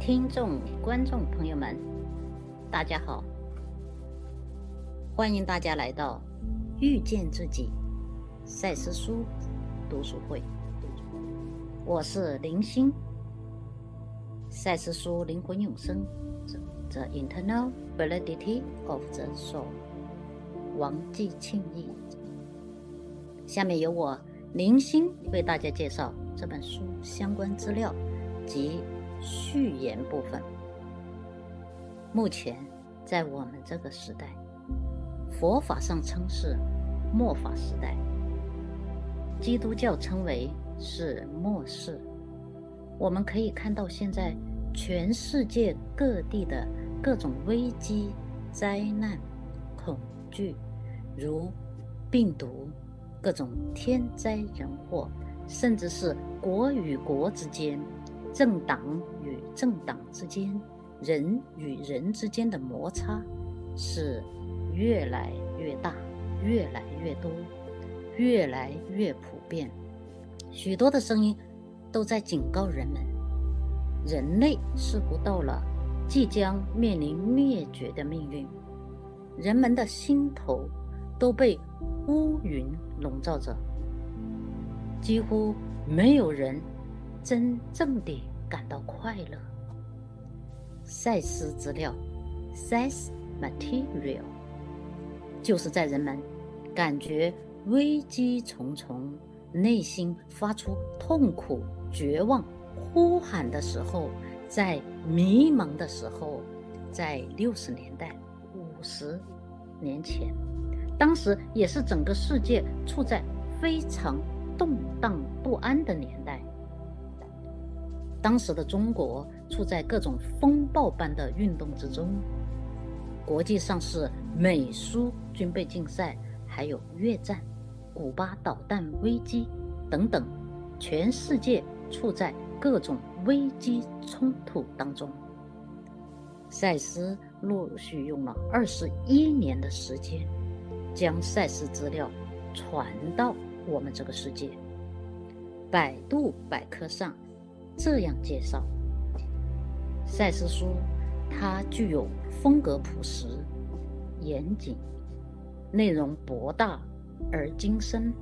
听众、观众朋友们，大家好！欢迎大家来到遇见自己赛斯书读书会。我是林星，赛斯书灵魂永生，The Internal Validity of the Soul，王继庆译。下面由我林星为大家介绍这本书相关资料及。序言部分。目前，在我们这个时代，佛法上称是末法时代，基督教称为是末世。我们可以看到，现在全世界各地的各种危机、灾难、恐惧，如病毒、各种天灾人祸，甚至是国与国之间。政党与政党之间，人与人之间的摩擦是越来越大、越来越多、越来越普遍。许多的声音都在警告人们：人类似乎到了即将面临灭绝的命运。人们的心头都被乌云笼罩着，几乎没有人。真正的感到快乐。赛斯资料 （Sex Material） 就是在人们感觉危机重重、内心发出痛苦、绝望呼喊的时候，在迷茫的时候，在六十年代、五十年前，当时也是整个世界处在非常动荡不安的年代。当时的中国处在各种风暴般的运动之中，国际上是美苏军备竞赛，还有越战、古巴导弹危机等等，全世界处在各种危机冲突当中。赛斯陆续用了二十一年的时间，将赛斯资料传到我们这个世界。百度百科上。这样介绍，赛斯书，它具有风格朴实、严谨，内容博大而精深。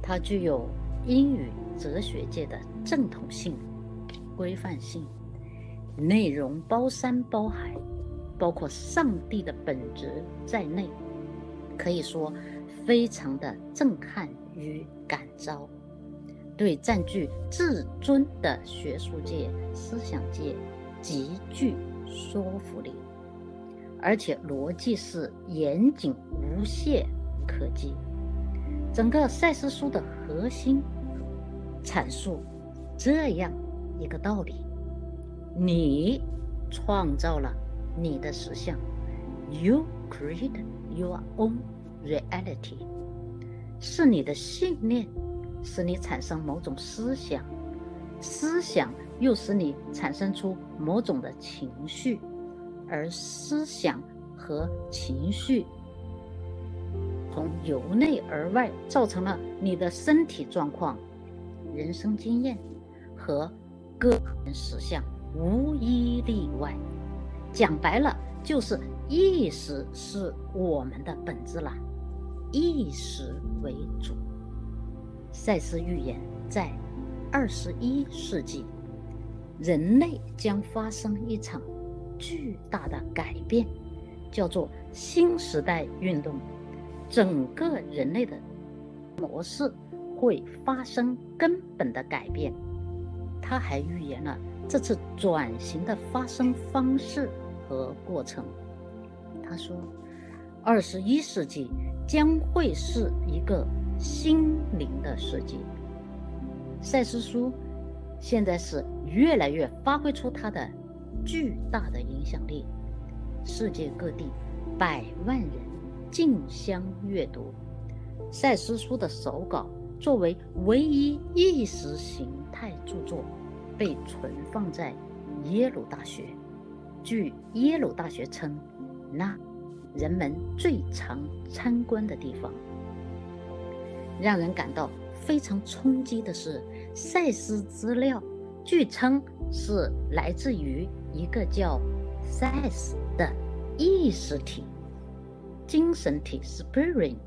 它具有英语哲学界的正统性、规范性，内容包山包海，包括上帝的本质在内，可以说非常的震撼与感召。对占据至尊的学术界、思想界极具说服力，而且逻辑是严谨无懈可击。整个赛斯书的核心阐述这样一个道理：你创造了你的实相，You create your own reality，是你的信念。使你产生某种思想，思想又使你产生出某种的情绪，而思想和情绪从由内而外造成了你的身体状况、人生经验和个人实相，无一例外。讲白了，就是意识是我们的本质了，意识为主。赛斯预言，在二十一世纪，人类将发生一场巨大的改变，叫做新时代运动。整个人类的模式会发生根本的改变。他还预言了这次转型的发生方式和过程。他说，二十一世纪将会是一个。心灵的世界，赛斯书现在是越来越发挥出它的巨大的影响力，世界各地百万人竞相阅读赛斯书的手稿，作为唯一意识形态著作，被存放在耶鲁大学。据耶鲁大学称，那人们最常参观的地方。让人感到非常冲击的是，赛斯资料据称是来自于一个叫赛斯的意识体、精神体 （spirit）。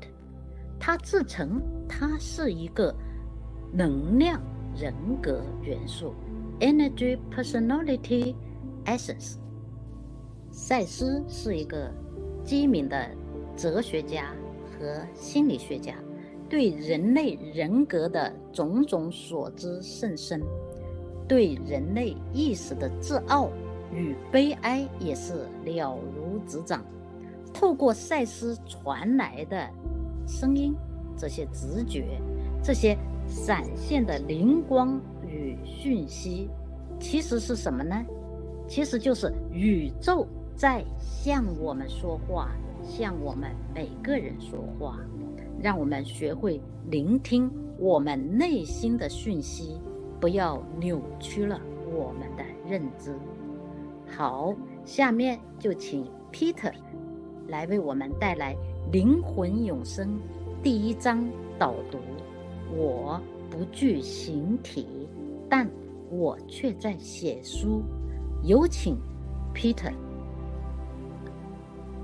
他自称他是一个能量人格元素 （energy personality essence）。赛斯是一个机敏的哲学家和心理学家。对人类人格的种种所知甚深，对人类意识的自傲与悲哀也是了如指掌。透过赛斯传来的声音，这些直觉，这些闪现的灵光与讯息，其实是什么呢？其实就是宇宙在向我们说话，向我们每个人说话。让我们学会聆听我们内心的讯息，不要扭曲了我们的认知。好，下面就请 Peter 来为我们带来《灵魂永生》第一章导读。我不具形体，但我却在写书。有请 Peter。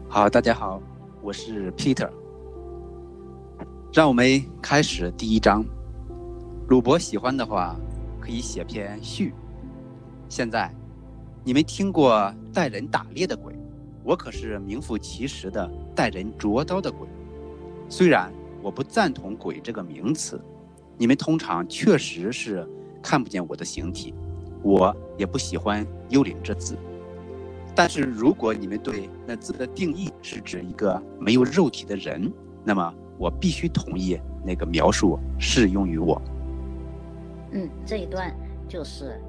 好，大家好，我是 Peter。让我们开始第一章。鲁伯喜欢的话，可以写篇序。现在，你们听过带人打猎的鬼？我可是名副其实的带人捉刀的鬼。虽然我不赞同“鬼”这个名词，你们通常确实是看不见我的形体，我也不喜欢“幽灵”这字。但是如果你们对那字的定义是指一个没有肉体的人，那么。我必须同意那个描述适用于我。嗯，这一段就是，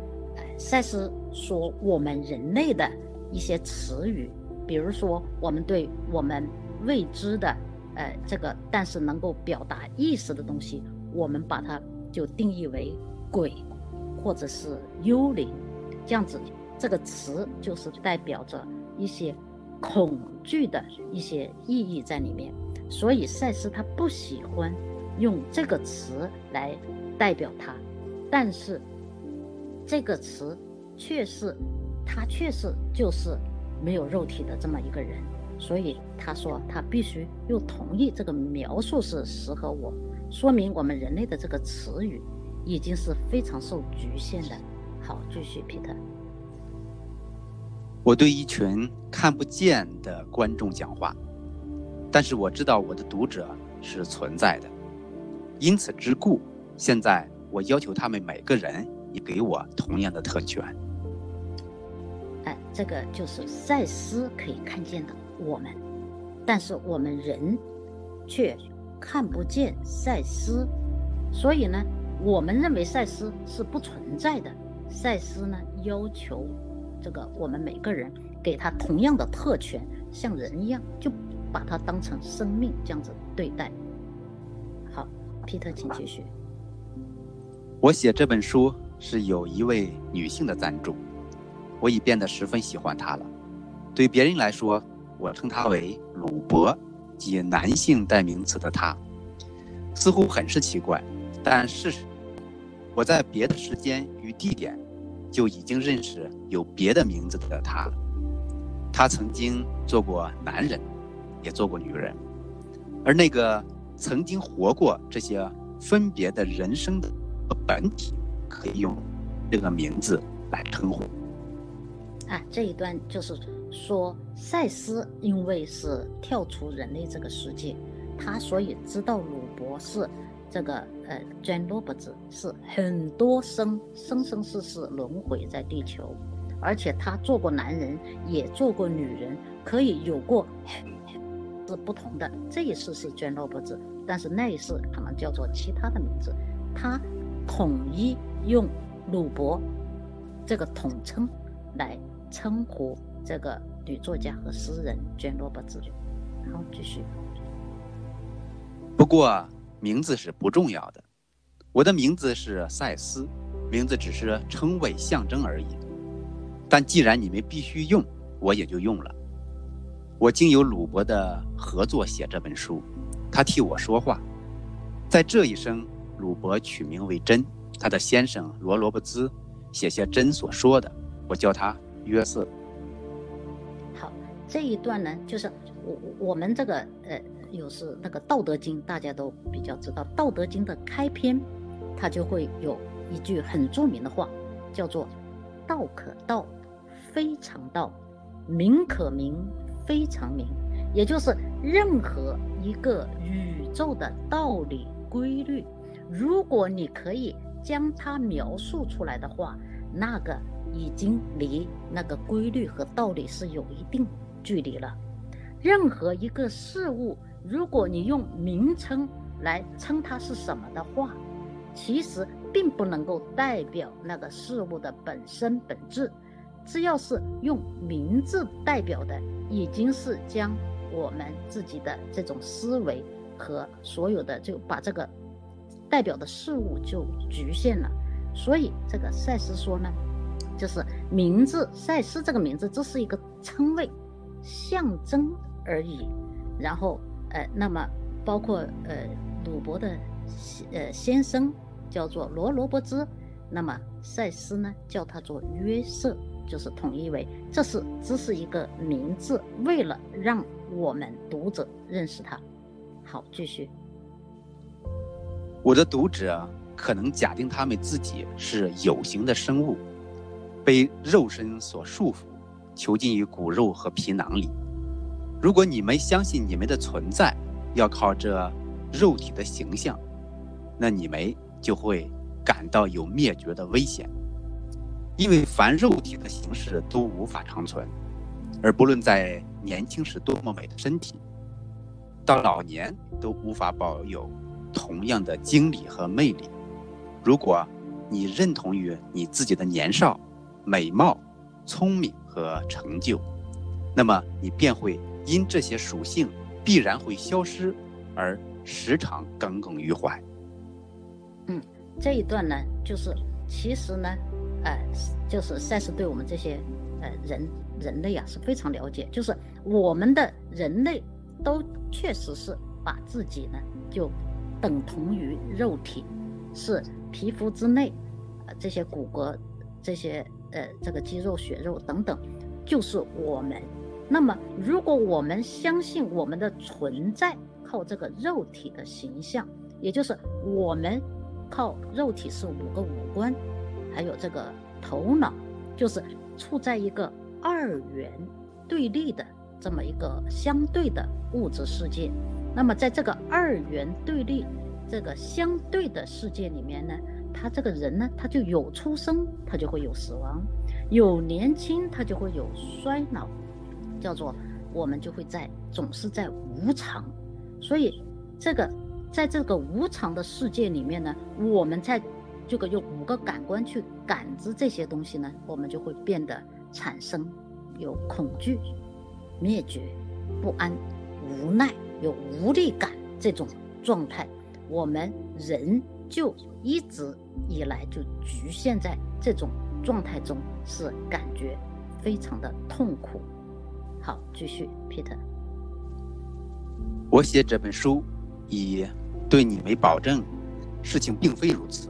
赛斯说我们人类的一些词语，比如说我们对我们未知的，呃，这个但是能够表达意思的东西，我们把它就定义为鬼，或者是幽灵，这样子，这个词就是代表着一些恐惧的一些意义在里面。所以赛斯他不喜欢用这个词来代表他，但是这个词却是他确实就是没有肉体的这么一个人，所以他说他必须又同意这个描述是适合我，说明我们人类的这个词语已经是非常受局限的。好，继续皮特。我对一群看不见的观众讲话。但是我知道我的读者是存在的，因此之故，现在我要求他们每个人也给我同样的特权。哎，这个就是赛斯可以看见的我们，但是我们人却看不见赛斯，所以呢，我们认为赛斯是不存在的。赛斯呢，要求这个我们每个人给他同样的特权，像人一样就。把它当成生命这样子对待。好，皮特，请继续。我写这本书是有一位女性的赞助，我已变得十分喜欢她了。对别人来说，我称她为鲁伯，即男性代名词的她，似乎很是奇怪。但事实，我在别的时间与地点就已经认识有别的名字的她了。她曾经做过男人。也做过女人，而那个曾经活过这些分别的人生的本体，可以用这个名字来称呼。啊，这一段就是说，赛斯因为是跳出人类这个世界，他所以知道鲁伯是这个呃詹罗伯兹是很多生生生世世轮回在地球，而且他做过男人，也做过女人，可以有过。是不同的，这一世是捐罗伯兹，但是那一世可能叫做其他的名字。他统一用鲁伯这个统称来称呼这个女作家和诗人捐罗伯兹。好，继续。不过名字是不重要的，我的名字是赛斯，名字只是称谓象征而已。但既然你们必须用，我也就用了。我经由鲁伯的合作写这本书，他替我说话。在这一生，鲁伯取名为真，他的先生罗罗伯兹写些真所说的，我叫他约瑟。好，这一段呢，就是我我们这个呃，有是那个《道德经》，大家都比较知道，《道德经》的开篇，它就会有一句很著名的话，叫做“道可道，非常道；名可名，非常明”。也就是任何一个宇宙的道理规律，如果你可以将它描述出来的话，那个已经离那个规律和道理是有一定距离了。任何一个事物，如果你用名称来称它是什么的话，其实并不能够代表那个事物的本身本质。只要是用名字代表的，已经是将。我们自己的这种思维和所有的就把这个代表的事物就局限了，所以这个赛斯说呢，就是名字赛斯这个名字，只是一个称谓、象征而已。然后呃，那么包括呃鲁伯的呃先生叫做罗罗伯兹，那么赛斯呢叫他做约瑟，就是统一为这是只是一个名字，为了让。我们读者认识它，好，继续。我的读者可能假定他们自己是有形的生物，被肉身所束缚，囚禁于骨肉和皮囊里。如果你们相信你们的存在要靠这肉体的形象，那你们就会感到有灭绝的危险，因为凡肉体的形式都无法长存。而不论在年轻时多么美的身体，到老年都无法保有同样的精力和魅力。如果你认同于你自己的年少、美貌、聪明和成就，那么你便会因这些属性必然会消失而时常耿耿于怀。嗯，这一段呢，就是其实呢，呃，就是赛斯对我们这些呃人。人类啊是非常了解，就是我们的人类都确实是把自己呢就等同于肉体，是皮肤之内，呃这些骨骼、这些呃这个肌肉、血肉等等，就是我们。那么如果我们相信我们的存在靠这个肉体的形象，也就是我们靠肉体是五个五官，还有这个头脑，就是处在一个。二元对立的这么一个相对的物质世界，那么在这个二元对立、这个相对的世界里面呢，他这个人呢，他就有出生，他就会有死亡；有年轻，他就会有衰老，叫做我们就会在总是在无常。所以这个在这个无常的世界里面呢，我们在这个用五个感官去感知这些东西呢，我们就会变得。产生有恐惧、灭绝、不安、无奈、有无力感这种状态，我们人就一直以来就局限在这种状态中，是感觉非常的痛苦。好，继续，Peter。我写这本书，以对你为保证，事情并非如此。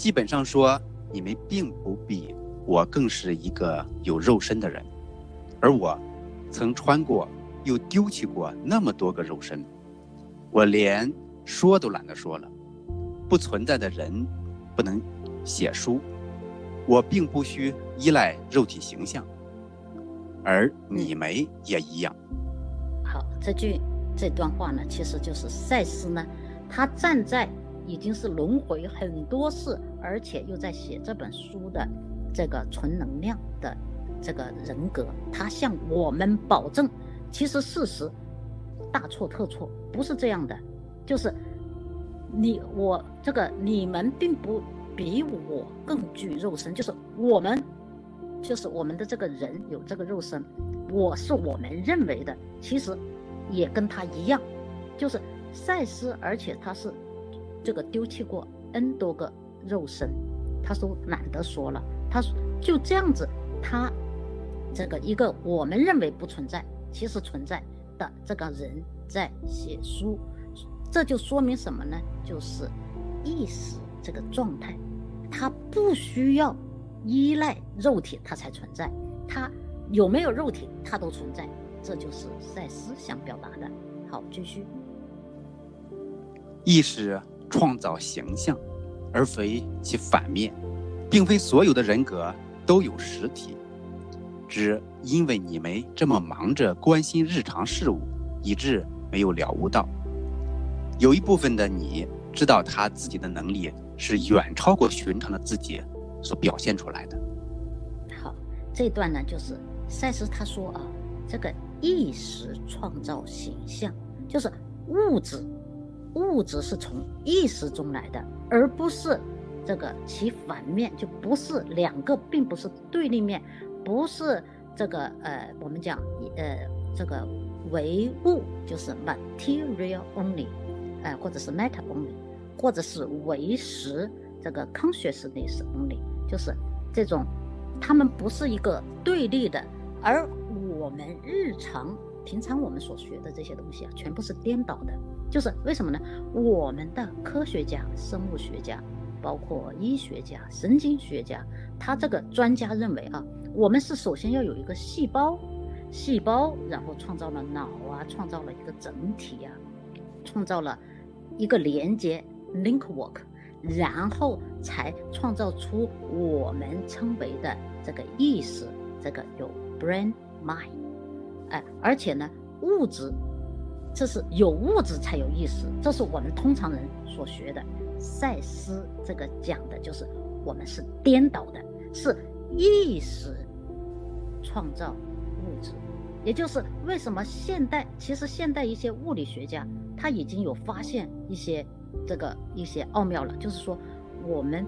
基本上说，你们并不比。我更是一个有肉身的人，而我曾穿过又丢弃过那么多个肉身，我连说都懒得说了。不存在的人不能写书，我并不需依赖肉体形象，而你们也一样。好，这句这段话呢，其实就是赛斯呢，他站在已经是轮回很多次，而且又在写这本书的。这个纯能量的这个人格，他向我们保证，其实事实大错特错，不是这样的。就是你我这个你们并不比我更具肉身，就是我们就是我们的这个人有这个肉身，我是我们认为的，其实也跟他一样，就是赛斯，而且他是这个丢弃过 n 多个肉身，他说懒得说了。他说就这样子，他这个一个我们认为不存在，其实存在的这个人在写书，这就说明什么呢？就是意识这个状态，他不需要依赖肉体它才存在，它有没有肉体它都存在，这就是赛斯想表达的。好，继续。意识创造形象，而非其反面，并非所有的人格都有实体，只因为你们这么忙着关心日常事务，以致没有了悟到，有一部分的你知道他自己的能力是远超过寻常的自己所表现出来的。好，这段呢就是赛斯他说啊，这个意识创造形象，就是物质。物质是从意识中来的，而不是这个其反面，就不是两个，并不是对立面，不是这个呃，我们讲呃这个唯物就是 material only，呃或者是 matter only，或者是唯实这个 consciousness only，就是这种，他们不是一个对立的，而我们日常平常我们所学的这些东西啊，全部是颠倒的。就是为什么呢？我们的科学家、生物学家，包括医学家、神经学家，他这个专家认为啊，我们是首先要有一个细胞，细胞然后创造了脑啊，创造了一个整体啊，创造了一个连接 link work，然后才创造出我们称为的这个意识，这个有 brain mind，哎，而且呢，物质。这是有物质才有意识，这是我们通常人所学的。赛斯这个讲的就是我们是颠倒的，是意识创造物质，也就是为什么现代其实现代一些物理学家他已经有发现一些这个一些奥妙了，就是说我们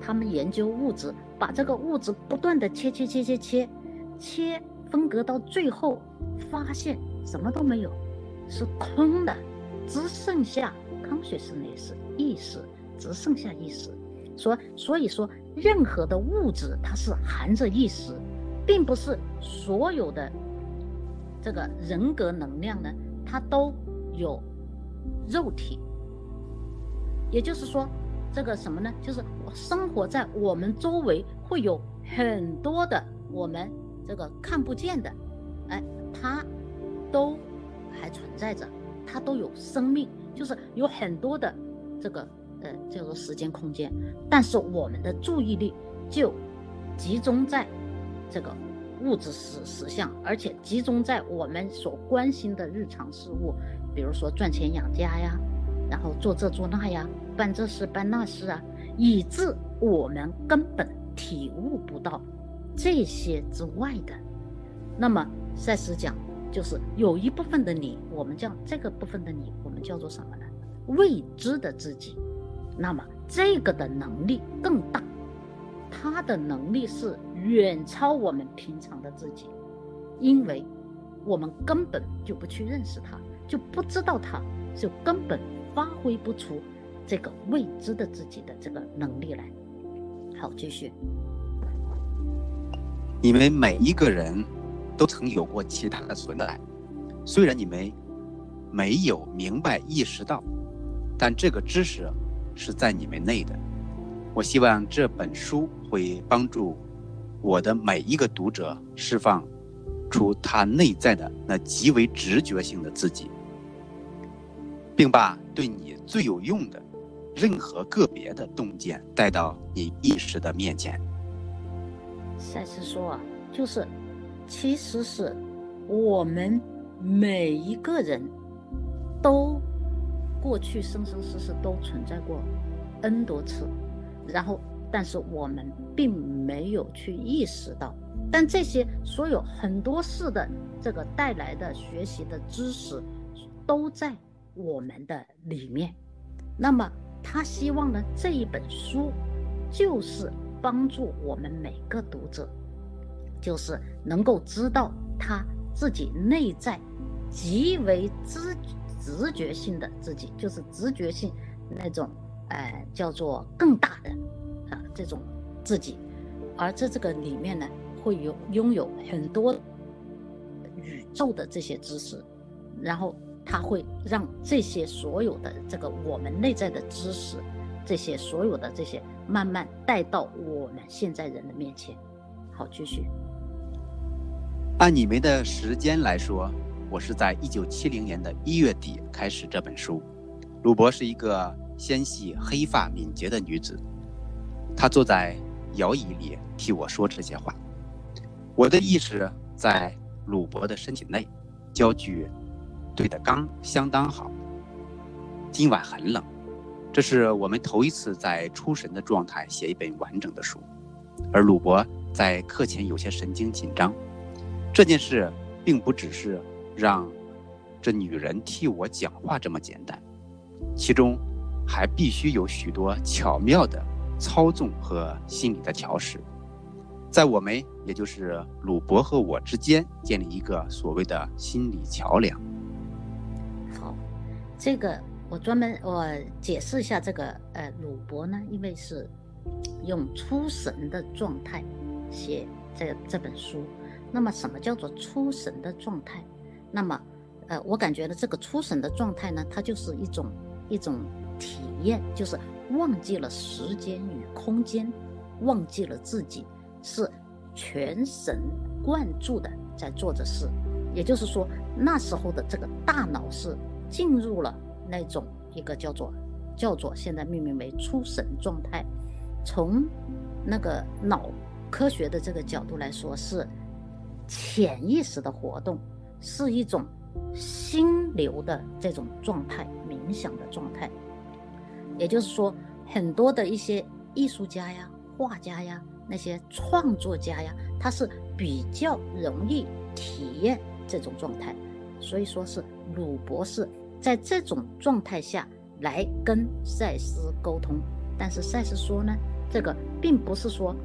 他们研究物质，把这个物质不断的切切切切切切分隔到最后，发现什么都没有。是空的，只剩下康学士那是意识，只剩下意识。说，所以说，任何的物质它是含着意识，并不是所有的这个人格能量呢，它都有肉体。也就是说，这个什么呢？就是生活在我们周围会有很多的我们这个看不见的，哎，它都。还存在着，它都有生命，就是有很多的这个呃叫做时间空间，但是我们的注意力就集中在这个物质实实相，而且集中在我们所关心的日常事物，比如说赚钱养家呀，然后做这做那呀，办这事办那事啊，以致我们根本体悟不到这些之外的。那么赛斯讲。就是有一部分的你，我们叫这个部分的你，我们叫做什么呢？未知的自己。那么这个的能力更大，他的能力是远超我们平常的自己，因为我们根本就不去认识他，就不知道他，就根本发挥不出这个未知的自己的这个能力来。好，继续。你们每一个人。都曾有过其他的存在，虽然你们没有明白意识到，但这个知识是在你们内的。我希望这本书会帮助我的每一个读者释放出他内在的那极为直觉性的自己，并把对你最有用的任何个别的洞见带到你意识的面前。赛斯说啊，就是。其实是我们每一个人都过去生生世世都存在过 n 多次，然后但是我们并没有去意识到，但这些所有很多事的这个带来的学习的知识都在我们的里面。那么他希望呢这一本书就是帮助我们每个读者。就是能够知道他自己内在极为知直觉性的自己，就是直觉性那种，呃，叫做更大的啊这种自己，而在这个里面呢，会有拥有很多宇宙的这些知识，然后他会让这些所有的这个我们内在的知识，这些所有的这些慢慢带到我们现在人的面前。好，继续。按你们的时间来说，我是在一九七零年的一月底开始这本书。鲁伯是一个纤细、黑发、敏捷的女子，她坐在摇椅里替我说这些话。我的意识在鲁伯的身体内，焦距对的刚相当好。今晚很冷，这是我们头一次在出神的状态写一本完整的书，而鲁伯在课前有些神经紧张。这件事并不只是让这女人替我讲话这么简单，其中还必须有许多巧妙的操纵和心理的调试，在我们也就是鲁伯和我之间建立一个所谓的心理桥梁。好，这个我专门我解释一下这个呃鲁伯呢，因为是用出神的状态写这这本书。那么，什么叫做出神的状态？那么，呃，我感觉呢这个出神的状态呢，它就是一种一种体验，就是忘记了时间与空间，忘记了自己，是全神贯注的在做着事。也就是说，那时候的这个大脑是进入了那种一个叫做叫做现在命名为出神状态。从那个脑科学的这个角度来说，是。潜意识的活动是一种心流的这种状态，冥想的状态。也就是说，很多的一些艺术家呀、画家呀、那些创作家呀，他是比较容易体验这种状态。所以说是鲁博士在这种状态下来跟赛斯沟通。但是赛斯说呢，这个并不是说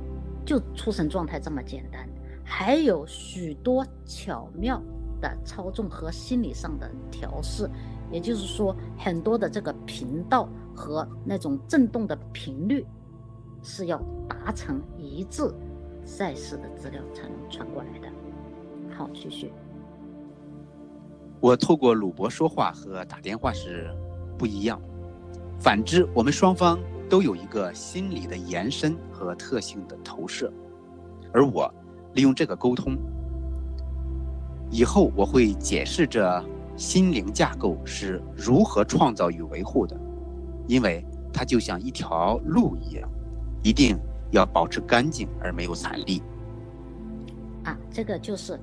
就出神状态这么简单。还有许多巧妙的操纵和心理上的调试，也就是说，很多的这个频道和那种震动的频率是要达成一致，赛事的资料才能传过来的。好，继续。我透过鲁博说话和打电话是不一样，反之，我们双方都有一个心理的延伸和特性的投射，而我。利用这个沟通，以后我会解释这心灵架构是如何创造与维护的，因为它就像一条路一样，一定要保持干净而没有残粒。啊，这个就是，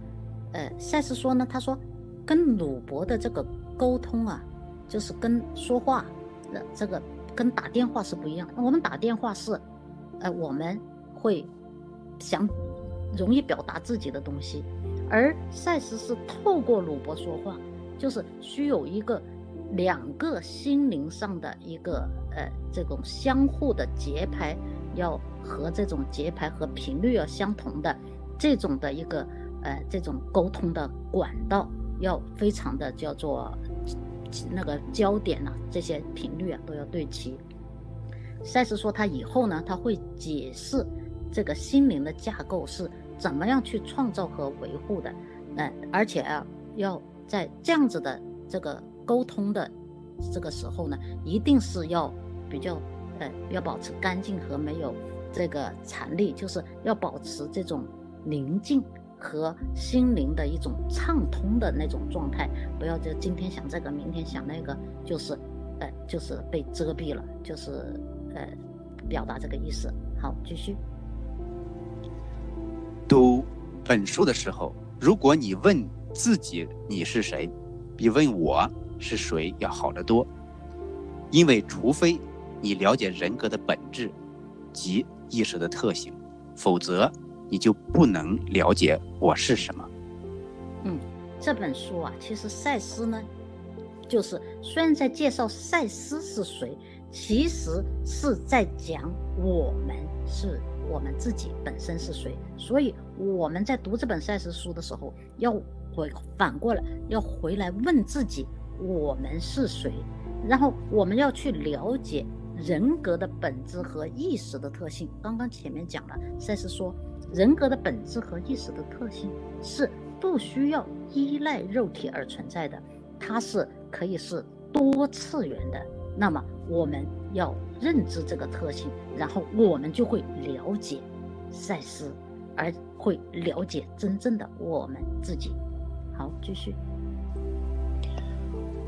呃，赛斯说呢，他说跟鲁伯的这个沟通啊，就是跟说话的这个跟打电话是不一样。我们打电话是，呃，我们会想。容易表达自己的东西，而赛斯是透过鲁伯说话，就是需有一个两个心灵上的一个呃这种相互的节拍，要和这种节拍和频率要相同的这种的一个呃这种沟通的管道要非常的叫做那个焦点呐，这些频率啊都要对齐。赛斯说他以后呢他会解释这个心灵的架构是。怎么样去创造和维护的？嗯，而且啊，要在这样子的这个沟通的这个时候呢，一定是要比较呃，要保持干净和没有这个残力，就是要保持这种宁静和心灵的一种畅通的那种状态，不要就今天想这个，明天想那个，就是呃，就是被遮蔽了，就是呃，表达这个意思。好，继续。读本书的时候，如果你问自己你是谁，比问我是谁要好得多。因为除非你了解人格的本质及意识的特性，否则你就不能了解我是什么。嗯，这本书啊，其实赛斯呢，就是虽然在介绍赛斯是谁，其实是在讲我们是。我们自己本身是谁？所以我们在读这本赛事书的时候，要回反过来，要回来问自己：我们是谁？然后我们要去了解人格的本质和意识的特性。刚刚前面讲了，赛斯说，人格的本质和意识的特性是不需要依赖肉体而存在的，它是可以是多次元的。那么我们要认知这个特性，然后我们就会了解赛斯，而会了解真正的我们自己。好，继续。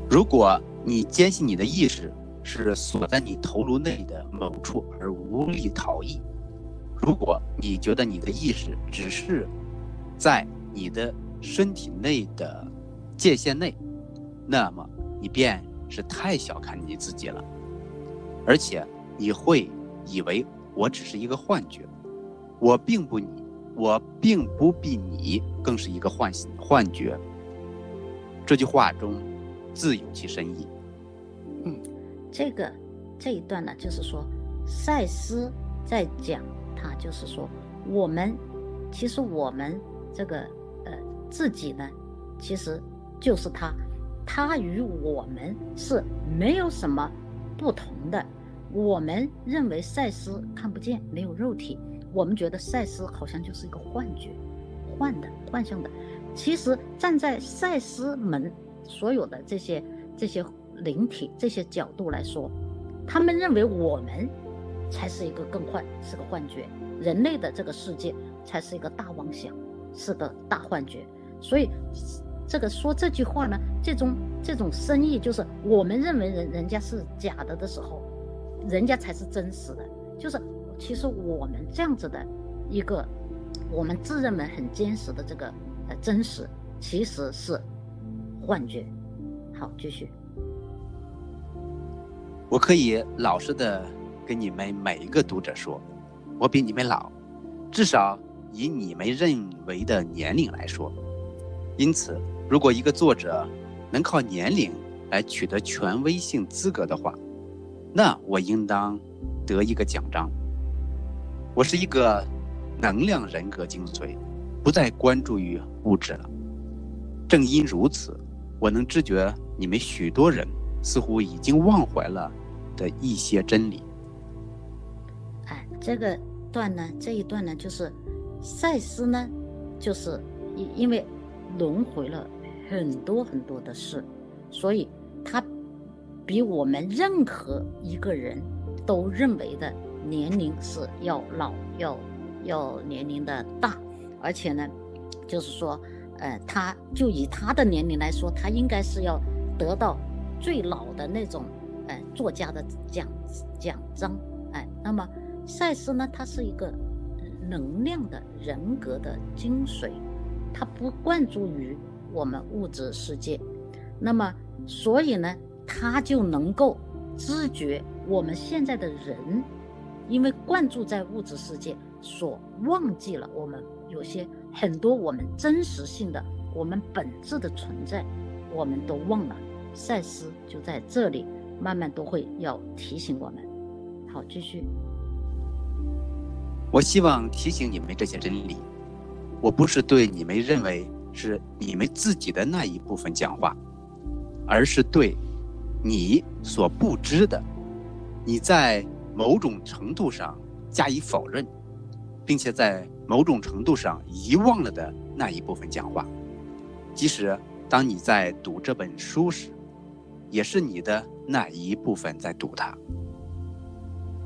如果你坚信你的意识是锁在你头颅内的某处而无力逃逸，如果你觉得你的意识只是在你的身体内的界限内，那么你便是太小看你自己了，而且你会以为我只是一个幻觉，我并不你，我并不比你更是一个幻幻觉。这句话中。自有其深意。嗯，这个这一段呢，就是说，赛斯在讲，他就是说，我们其实我们这个呃自己呢，其实就是他，他与我们是没有什么不同的。我们认为赛斯看不见，没有肉体，我们觉得赛斯好像就是一个幻觉，幻的、幻象的。其实站在赛斯门。所有的这些这些灵体这些角度来说，他们认为我们才是一个更幻，是个幻觉，人类的这个世界才是一个大妄想，是个大幻觉。所以，这个说这句话呢，这种这种深意就是我们认为人人家是假的的时候，人家才是真实的。就是其实我们这样子的一个，我们自认为很坚实的这个呃真实，其实是。幻觉，好，继续。我可以老实的跟你们每一个读者说，我比你们老，至少以你们认为的年龄来说。因此，如果一个作者能靠年龄来取得权威性资格的话，那我应当得一个奖章。我是一个能量人格精髓，不再关注于物质了。正因如此。我能知觉你们许多人似乎已经忘怀了的一些真理。这个段呢，这一段呢，就是赛斯呢，就是因因为轮回了很多很多的事，所以他比我们任何一个人都认为的年龄是要老，要要年龄的大，而且呢，就是说。呃，他就以他的年龄来说，他应该是要得到最老的那种，呃，作家的奖奖章。哎，那么赛斯呢，他是一个能量的人格的精髓，他不灌注于我们物质世界，那么所以呢，他就能够知觉我们现在的人，因为灌注在物质世界，所忘记了我们有些。很多我们真实性的、我们本质的存在，我们都忘了。赛斯就在这里，慢慢都会要提醒我们。好，继续。我希望提醒你们这些真理。我不是对你们认为是你们自己的那一部分讲话，而是对你所不知的，你在某种程度上加以否认，并且在。某种程度上遗忘了的那一部分讲话，即使当你在读这本书时，也是你的那一部分在读它。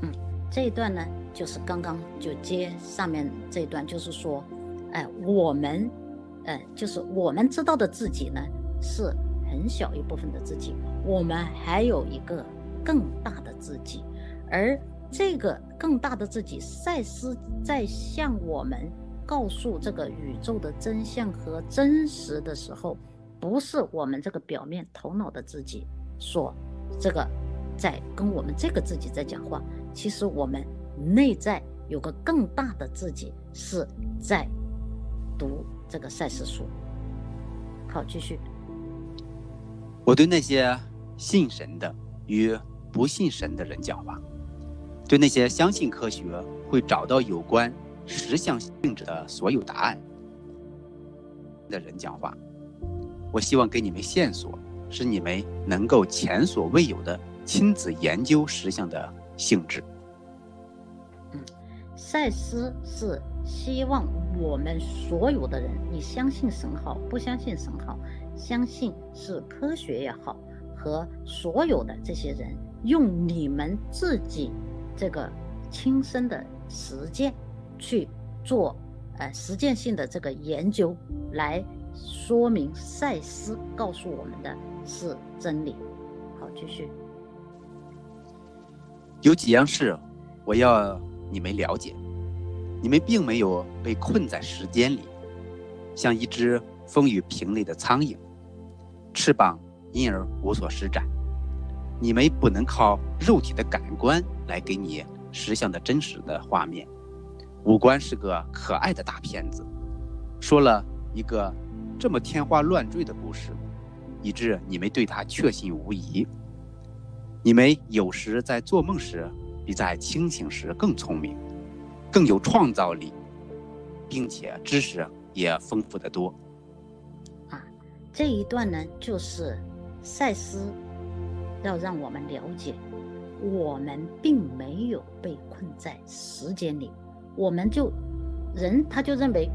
嗯，这一段呢，就是刚刚就接上面这一段，就是说，哎，我们，呃，就是我们知道的自己呢，是很小一部分的自己，我们还有一个更大的自己，而。这个更大的自己，赛斯在向我们告诉这个宇宙的真相和真实的时候，不是我们这个表面头脑的自己说这个在跟我们这个自己在讲话。其实我们内在有个更大的自己是在读这个赛斯书。好，继续。我对那些信神的与不信神的人讲话。对那些相信科学会找到有关实相性质的所有答案的人讲话，我希望给你们线索，使你们能够前所未有的亲自研究实相的性质。赛斯是希望我们所有的人，你相信神好，不相信神好，相信是科学也好，和所有的这些人，用你们自己这个亲身的实践去做呃实践性的这个研究，来说明赛斯告诉我们的是真理。好，继续。有几样事我要你们了解：你们并没有被困在时间里，像一只风雨瓶里的苍蝇，翅膀因而无所施展。你们不能靠肉体的感官来给你实相的真实的画面。五官是个可爱的大骗子，说了一个这么天花乱坠的故事，以致你们对他确信无疑。你们有时在做梦时，比在清醒时更聪明，更有创造力，并且知识也丰富的多。啊，这一段呢，就是赛斯要让我们了解，我们并没有被困在时间里，我们就人他就认为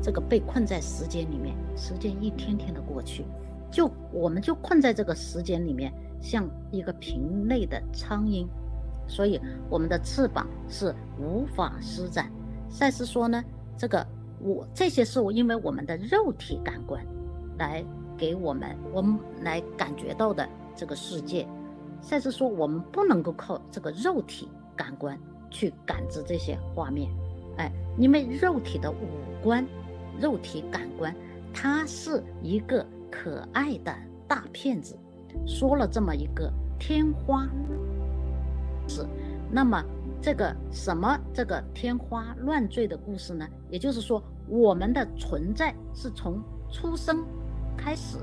这个被困在时间里面，时间一天天的过去，就我们就困在这个时间里面。像一个瓶内的苍蝇，所以我们的翅膀是无法施展。赛斯说呢，这个我这些是我因为我们的肉体感官来给我们我们来感觉到的这个世界。赛斯说我们不能够靠这个肉体感官去感知这些画面，哎，因为肉体的五官、肉体感官，它是一个可爱的大骗子。说了这么一个天花是，那么这个什么这个天花乱坠的故事呢？也就是说，我们的存在是从出生开始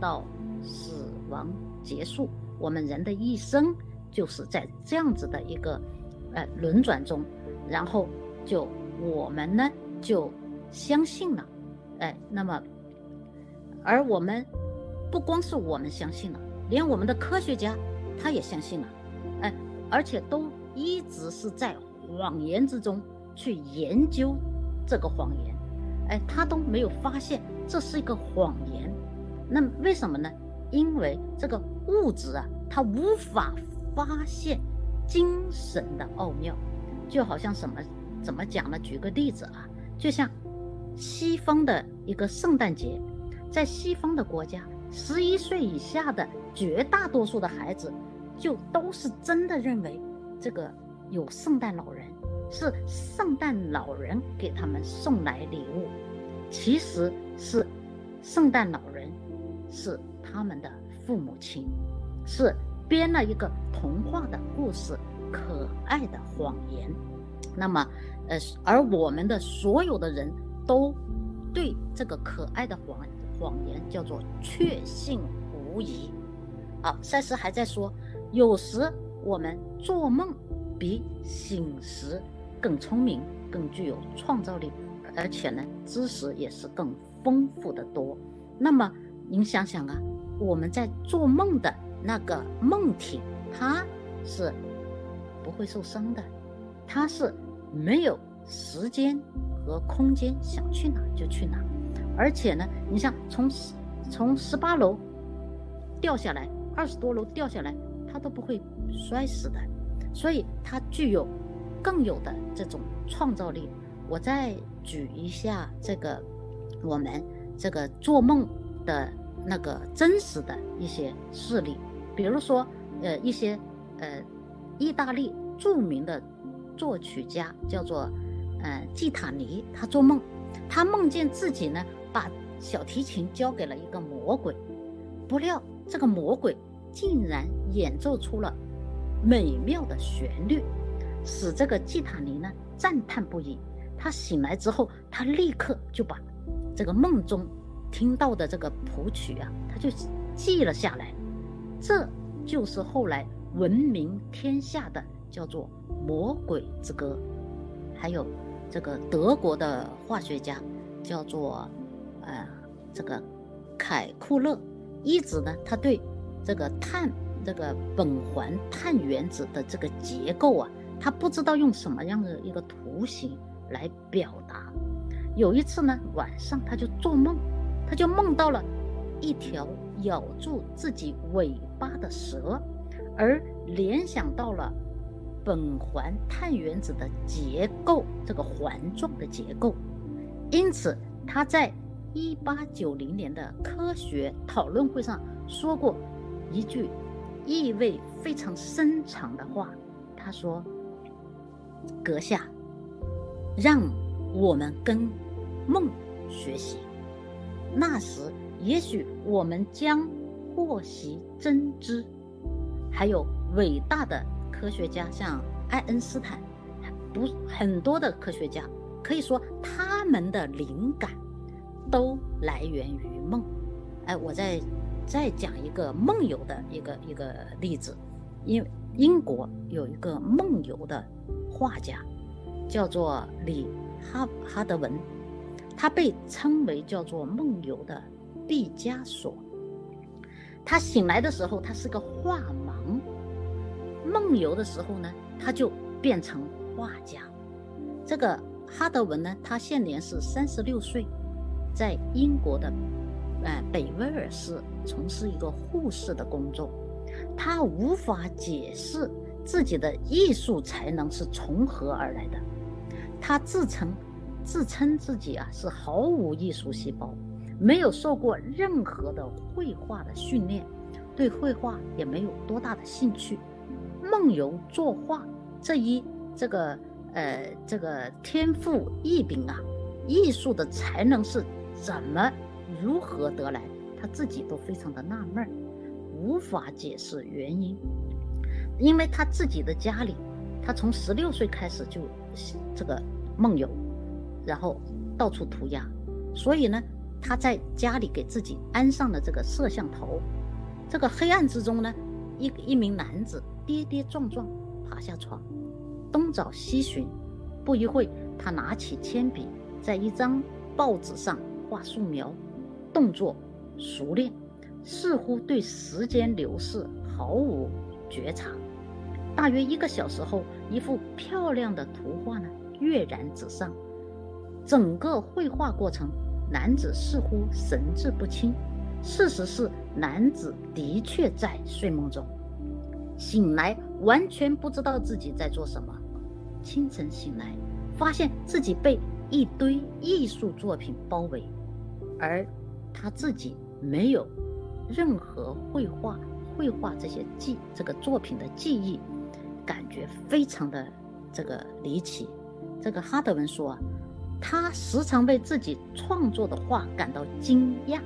到死亡结束，我们人的一生就是在这样子的一个呃轮转中，然后就我们呢就相信了，哎，那么而我们。不光是我们相信了，连我们的科学家他也相信了，而且都一直是在谎言之中去研究这个谎言，哎，他都没有发现这是一个谎言。那为什么呢？因为这个物质啊，它无法发现精神的奥妙，就好像什么怎么讲呢？举个例子啊，就像西方的一个圣诞节，在西方的国家。十一岁以下的绝大多数的孩子，就都是真的认为这个有圣诞老人，是圣诞老人给他们送来礼物，其实是圣诞老人是他们的父母亲，是编了一个童话的故事，可爱的谎言。那么，呃，而我们的所有的人都对这个可爱的谎。谎言叫做确信无疑。好，赛斯还在说，有时我们做梦比醒时更聪明、更具有创造力，而且呢，知识也是更丰富的多。那么您想想啊，我们在做梦的那个梦体，它是不会受伤的，它是没有时间和空间，想去哪就去哪。而且呢，你像从从十八楼掉下来，二十多楼掉下来，他都不会摔死的，所以它具有更有的这种创造力。我再举一下这个我们这个做梦的那个真实的一些事例，比如说呃一些呃意大利著名的作曲家叫做呃季塔尼，他做梦，他梦见自己呢。把小提琴交给了一个魔鬼，不料这个魔鬼竟然演奏出了美妙的旋律，使这个季塔尼呢赞叹不已。他醒来之后，他立刻就把这个梦中听到的这个谱曲啊，他就记了下来。这就是后来闻名天下的叫做《魔鬼之歌》。还有这个德国的化学家叫做。呃，这个凯库勒一直呢，他对这个碳这个苯环碳原子的这个结构啊，他不知道用什么样的一个图形来表达。有一次呢，晚上他就做梦，他就梦到了一条咬住自己尾巴的蛇，而联想到了苯环碳原子的结构，这个环状的结构。因此，他在一八九零年的科学讨论会上说过一句意味非常深长的话。他说：“阁下，让我们跟梦学习，那时也许我们将获悉真知。”还有伟大的科学家，像爱因斯坦，不很多的科学家。可以说，他们的灵感都来源于梦。哎，我在再讲一个梦游的一个一个例子。因英国有一个梦游的画家，叫做李哈哈德文，他被称为叫做梦游的毕加索。他醒来的时候，他是个画盲；梦游的时候呢，他就变成画家。这个。哈德文呢，他现年是三十六岁，在英国的，呃北威尔士从事一个护士的工作。他无法解释自己的艺术才能是从何而来的。他自称自称自己啊是毫无艺术细胞，没有受过任何的绘画的训练，对绘画也没有多大的兴趣。梦游作画这一这个。呃，这个天赋异禀啊，艺术的才能是怎么如何得来？他自己都非常的纳闷，无法解释原因。因为他自己的家里，他从十六岁开始就这个梦游，然后到处涂鸦，所以呢，他在家里给自己安上了这个摄像头。这个黑暗之中呢，一一名男子跌跌撞撞爬下床。东找西寻，不一会，他拿起铅笔，在一张报纸上画素描，动作熟练，似乎对时间流逝毫无觉察。大约一个小时后，一幅漂亮的图画呢跃然纸上。整个绘画过程，男子似乎神志不清。事实是，男子的确在睡梦中，醒来完全不知道自己在做什么。清晨醒来，发现自己被一堆艺术作品包围，而他自己没有任何绘画、绘画这些记这个作品的记忆，感觉非常的这个离奇。这个哈德文说，他时常为自己创作的画感到惊讶。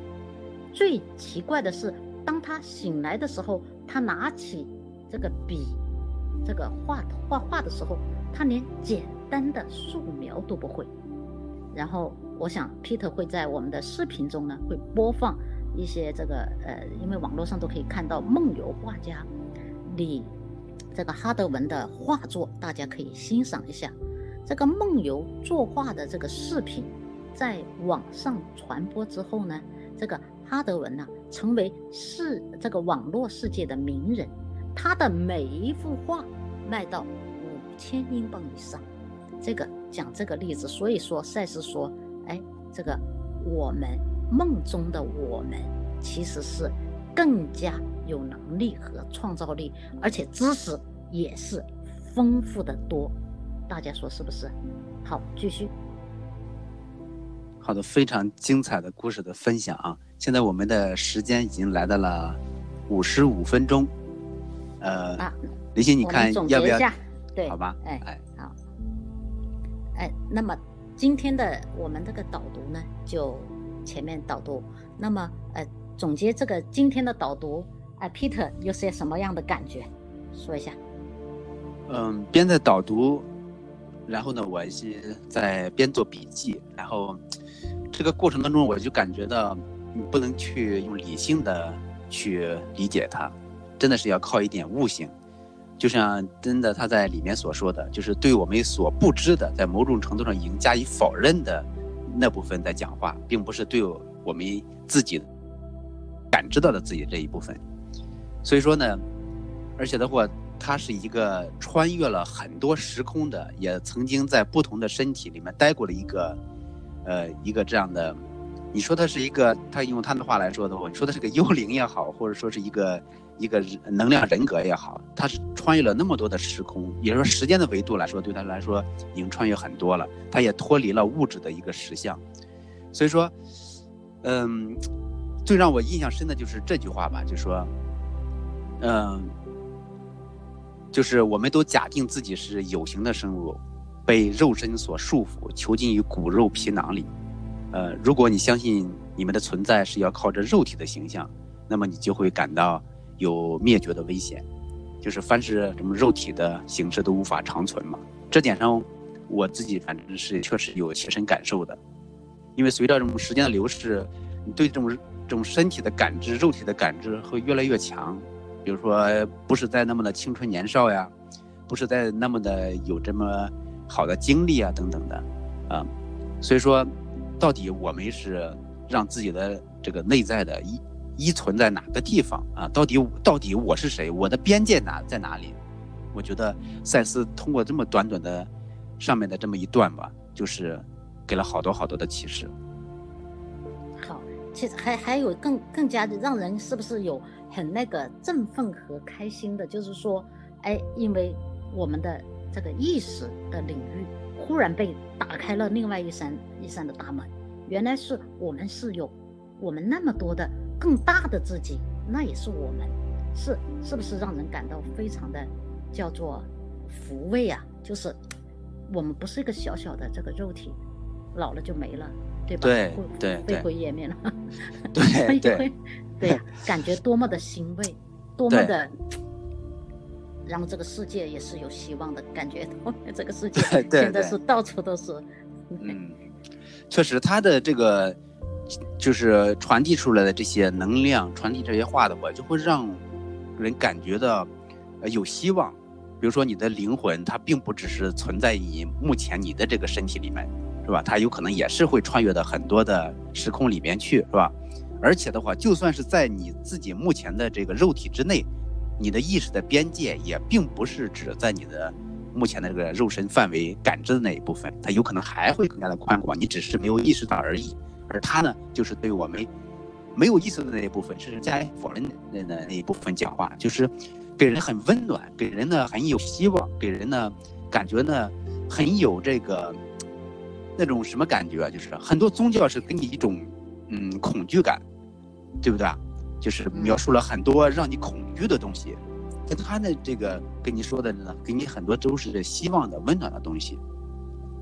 最奇怪的是，当他醒来的时候，他拿起这个笔，这个画画画的时候。他连简单的素描都不会，然后我想 Peter 会在我们的视频中呢，会播放一些这个呃，因为网络上都可以看到梦游画家李这个哈德文的画作，大家可以欣赏一下。这个梦游作画的这个视频在网上传播之后呢，这个哈德文呢成为世这个网络世界的名人，他的每一幅画卖到五。千英镑以上，这个讲这个例子，所以说赛斯说，哎，这个我们梦中的我们其实是更加有能力和创造力，而且知识也是丰富的多，大家说是不是？好，继续。好的，非常精彩的故事的分享啊！现在我们的时间已经来到了五十五分钟，呃，林欣，你看要不要？对，好吧，哎哎好，哎，那么今天的我们这个导读呢，就前面导读，那么呃总结这个今天的导读，哎，Peter 有些什么样的感觉？说一下。嗯，边在导读，然后呢，我是在边做笔记，然后这个过程当中，我就感觉到，你不能去用理性的去理解它，真的是要靠一点悟性。就像真的他在里面所说的，就是对我们所不知的，在某种程度上已经加以否认的那部分在讲话，并不是对我们自己感知到的自己这一部分。所以说呢，而且的话，他是一个穿越了很多时空的，也曾经在不同的身体里面待过了一个，呃，一个这样的你说他是一个，他用他的话来说的话，你说他是个幽灵也好，或者说是一个一个能量人格也好，他是穿越了那么多的时空，也就是说时间的维度来说，对他来说已经穿越很多了，他也脱离了物质的一个实相，所以说，嗯，最让我印象深的就是这句话吧，就说，嗯，就是我们都假定自己是有形的生物，被肉身所束缚，囚禁于骨肉皮囊里。呃，如果你相信你们的存在是要靠着肉体的形象，那么你就会感到有灭绝的危险，就是凡是什么肉体的形式都无法长存嘛。这点上，我自己反正是确实有切身感受的，因为随着这种时间的流逝，你对这种这种身体的感知、肉体的感知会越来越强。比如说，不是在那么的青春年少呀，不是在那么的有这么好的经历啊等等的，啊，所以说。到底我们是让自己的这个内在的一依存在哪个地方啊？到底到底我是谁？我的边界哪在哪里？我觉得赛斯通过这么短短的上面的这么一段吧，就是给了好多好多的启示。好，其实还还有更更加的让人是不是有很那个振奋和开心的？就是说，哎，因为我们的这个意识的领域。忽然被打开了另外一扇一扇的大门，原来是我们是有我们那么多的更大的自己，那也是我们，是是不是让人感到非常的叫做抚慰啊？就是我们不是一个小小的这个肉体，老了就没了，对吧？对对灰灰烟灭了，对 对对呀，感觉多么的欣慰，多么的。让这个世界也是有希望的感觉。这个世界现在是到处都是。嗯，确实，他的这个就是传递出来的这些能量，传递这些话的话，就会让人感觉到呃有希望。比如说，你的灵魂，它并不只是存在于目前你的这个身体里面，是吧？它有可能也是会穿越到很多的时空里面去，是吧？而且的话，就算是在你自己目前的这个肉体之内。你的意识的边界也并不是指在你的目前的这个肉身范围感知的那一部分，它有可能还会更加的宽广，你只是没有意识到而已。而他呢，就是对我们没有意思的那一部分，是加以否认的那那一部分讲话，就是给人很温暖，给人呢很有希望，给人呢感觉呢很有这个那种什么感觉啊？就是很多宗教是给你一种嗯恐惧感，对不对啊？就是描述了很多让你恐惧的东西，但他的这个跟你说的呢，给你很多都是希望的、温暖的东西，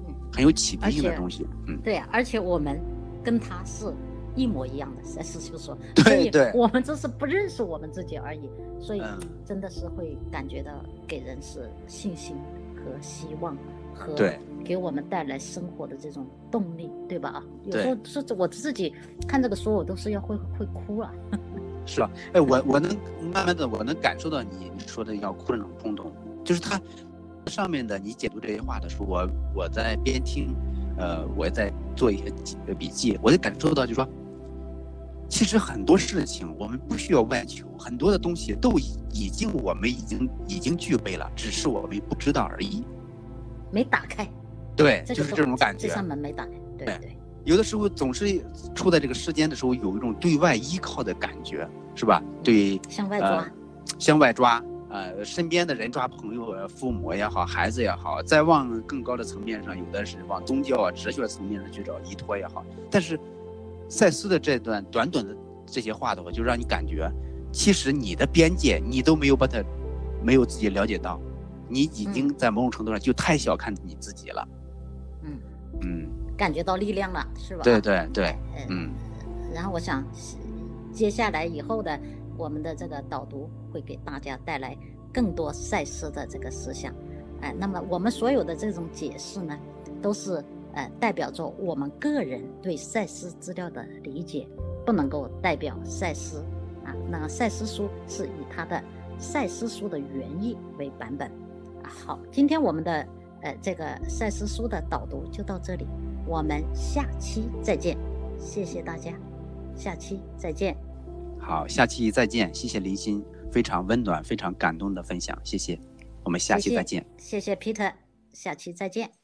嗯，很有启迪性的东西，嗯，对，而且我们跟他是一模一样的，实在是就说，对对，我们只是不认识我们自己而已，所以真的是会感觉到给人是信心和希望和给我们带来生活的这种动力，对吧？啊，有时候是我自己看这个书，我都是要会会哭了。是吧？哎，我我能慢慢的，我能感受到你你说的要哭的那种冲动，就是他上面的你解读这些话的时候，我我在边听，呃，我在做一些笔记，我就感受到，就说，其实很多事情我们不需要外求，很多的东西都已经我们已经已经具备了，只是我们不知道而已，没打开。对，就是这种感觉。这扇门没打开。对对。有的时候总是处在这个世间的时候，有一种对外依靠的感觉，是吧？对，向外抓，向外抓，呃，身边的人抓朋友、父母也好，孩子也好，再往更高的层面上，有的是往宗教啊、哲学层面上去找依托也好。但是，赛斯的这段短短的这些话的话，就让你感觉，其实你的边界你都没有把它，没有自己了解到，你已经在某种程度上就太小看你自己了。嗯嗯。感觉到力量了，是吧？对对对，嗯。然后我想，接下来以后的我们的这个导读会给大家带来更多赛斯的这个思想，哎，那么我们所有的这种解释呢，都是呃代表着我们个人对赛斯资料的理解，不能够代表赛斯啊。那赛斯书是以它的赛斯书的原意为版本啊。好，今天我们的呃这个赛斯书的导读就到这里。我们下期再见，谢谢大家，下期再见。好，下期再见，谢谢林欣，非常温暖、非常感动的分享，谢谢，我们下期再见。谢谢 Peter，下期再见。